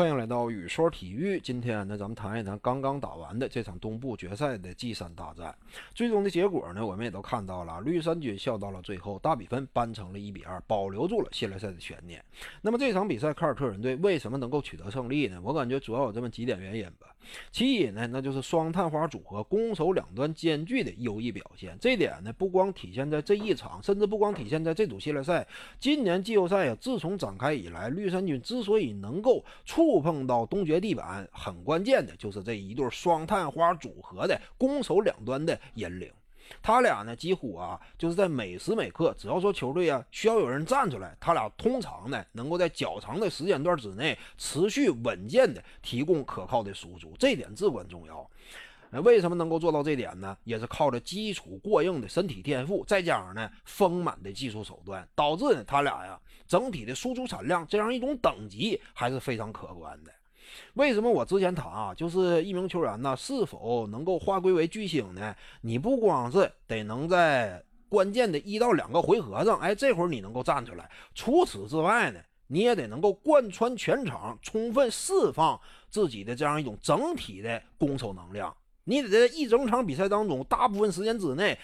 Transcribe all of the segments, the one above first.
欢迎来到雨说体育。今天呢，咱们谈一谈刚刚打完的这场东部决赛的 G 三大战。最终的结果呢，我们也都看到了，绿衫军笑到了最后，大比分扳成了一比二，保留住了系列赛的悬念。那么这场比赛，凯尔特人队为什么能够取得胜利呢？我感觉主要有这么几点原因吧。其一呢，那就是双探花组合攻守两端兼具的优异表现。这点呢，不光体现在这一场，甚至不光体现在这组系列赛。今年季后赛呀，自从展开以来，绿衫军之所以能够出触碰到东决地板，很关键的就是这一对双探花组合的攻守两端的引领。他俩呢，几乎啊，就是在每时每刻，只要说球队啊需要有人站出来，他俩通常呢能够在较长的时间段之内持续稳健的提供可靠的输出，这点至关重要。那为什么能够做到这点呢？也是靠着基础过硬的身体天赋，再加上呢丰满的技术手段，导致呢他俩呀整体的输出产量这样一种等级还是非常可观的。为什么我之前谈啊，就是一名球员呢是否能够划归为巨星呢？你不光是得能在关键的一到两个回合上，哎，这会儿你能够站出来，除此之外呢，你也得能够贯穿全场，充分释放自己的这样一种整体的攻守能量。你得在一整场比赛当中，大部分时间之内，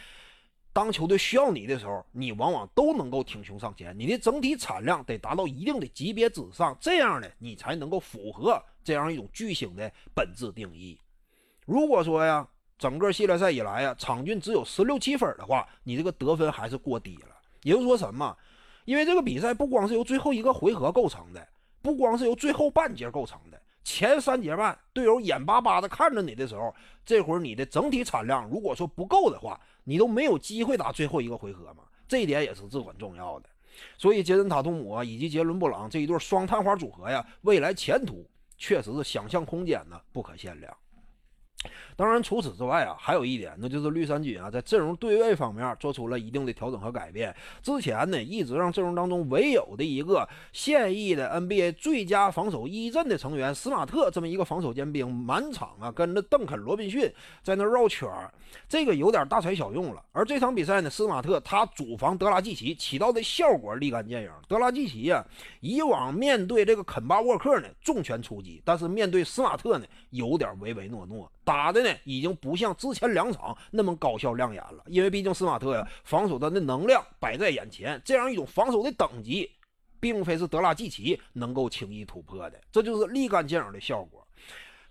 当球队需要你的时候，你往往都能够挺胸上前。你的整体产量得达到一定的级别之上，这样呢，你才能够符合这样一种巨星的本质定义。如果说呀，整个系列赛以来呀，场均只有十六七分的话，你这个得分还是过低了。也就是说什么？因为这个比赛不光是由最后一个回合构成的，不光是由最后半节构成的。前三节半，队友眼巴巴的看着你的时候，这会儿你的整体产量如果说不够的话，你都没有机会打最后一个回合嘛。这一点也是至关重要的。所以杰森塔图姆以及杰伦布朗这一对双探花组合呀，未来前途确实是想象空间呢不可限量。当然，除此之外啊，还有一点，那就是绿衫军啊，在阵容对位方面做出了一定的调整和改变。之前呢，一直让阵容当中唯有的一个现役的 NBA 最佳防守一阵的成员斯马特这么一个防守尖兵，满场啊跟着邓肯、罗宾逊在那绕圈儿，这个有点大材小用了。而这场比赛呢，斯马特他主防德拉季奇起到的效果立竿见影。德拉季奇呀，以往面对这个肯巴沃克呢重拳出击，但是面对斯马特呢有点唯唯诺诺。打的呢，已经不像之前两场那么高效亮眼了，因为毕竟斯马特呀，防守端的能量摆在眼前，这样一种防守的等级，并非是德拉季奇能够轻易突破的，这就是立竿见影的效果。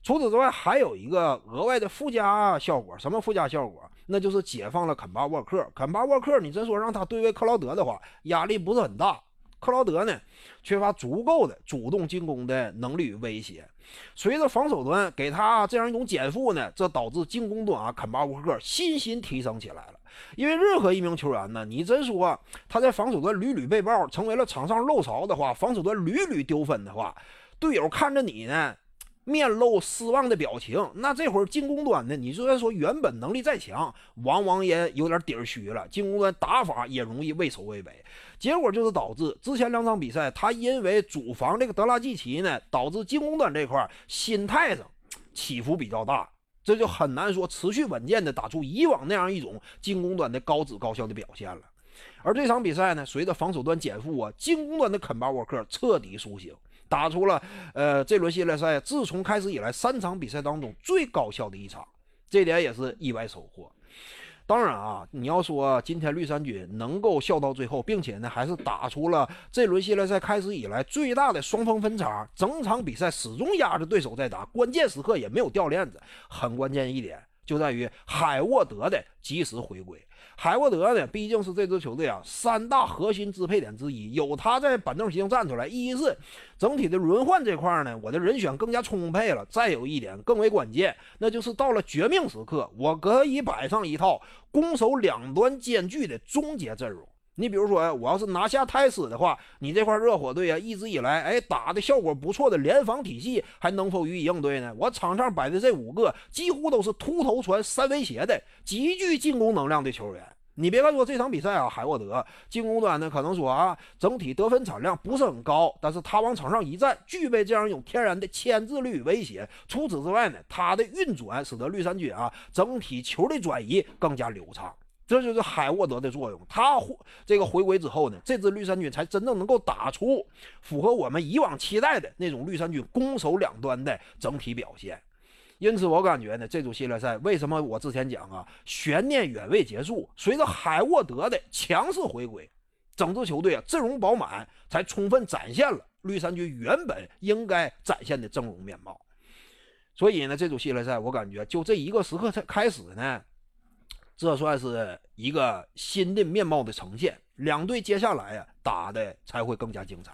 除此之外，还有一个额外的附加效果，什么附加效果？那就是解放了肯巴沃克。肯巴沃克，你真说让他对位克劳德的话，压力不是很大。克劳德呢，缺乏足够的主动进攻的能力与威胁。随着防守端给他这样一种减负呢，这导致进攻端啊，肯巴沃克信心提升起来了。因为任何一名球员呢，你真说他在防守端屡屡被爆，成为了场上漏勺的话，防守端屡屡丢分的话，队友看着你呢。面露失望的表情，那这会儿进攻端呢？你就算说原本能力再强，往往也有点底儿虚了。进攻端打法也容易畏首畏尾，结果就是导致之前两场比赛，他因为主防这个德拉季奇呢，导致进攻端这块心态上起伏比较大，这就很难说持续稳健的打出以往那样一种进攻端的高质高效的表现了。而这场比赛呢，随着防守端减负啊，进攻端的肯巴沃克彻底苏醒。打出了，呃，这轮系列赛自从开始以来三场比赛当中最高效的一场，这点也是意外收获。当然啊，你要说今天绿衫军能够笑到最后，并且呢还是打出了这轮系列赛开始以来最大的双方分差，整场比赛始终压着对手在打，关键时刻也没有掉链子，很关键一点。就在于海沃德的及时回归。海沃德呢，毕竟是这支球队啊三大核心支配点之一。有他在板凳席上站出来，一是整体的轮换这块呢，我的人选更加充沛了。再有一点更为关键，那就是到了绝命时刻，我可以摆上一套攻守两端兼具的终结阵容。你比如说，我要是拿下泰斯的话，你这块热火队啊，一直以来哎打的效果不错的联防体系，还能否予以应对呢？我场上摆的这五个，几乎都是秃头传三威胁的极具进攻能量的球员。你别看说这场比赛啊，海沃德进攻端呢，可能说啊，整体得分产量不是很高，但是他往场上一站，具备这样一种天然的牵制力与威胁。除此之外呢，他的运转使得绿衫军啊，整体球的转移更加流畅。这就是海沃德的作用。他这个回归之后呢，这支绿衫军才真正能够打出符合我们以往期待的那种绿衫军攻守两端的整体表现。因此，我感觉呢，这组系列赛为什么我之前讲啊，悬念远未结束，随着海沃德的强势回归，整支球队啊阵容饱满，才充分展现了绿衫军原本应该展现的阵容面貌。所以呢，这组系列赛我感觉就这一个时刻才开始呢。这算是一个新的面貌的呈现，两队接下来呀打的才会更加精彩。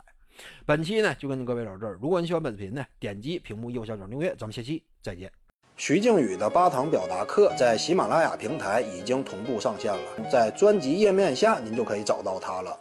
本期呢就跟各位聊这儿，如果你喜欢本视频呢，点击屏幕右下角订阅，咱们下期再见。徐静宇的八堂表达课在喜马拉雅平台已经同步上线了，在专辑页面下您就可以找到它了。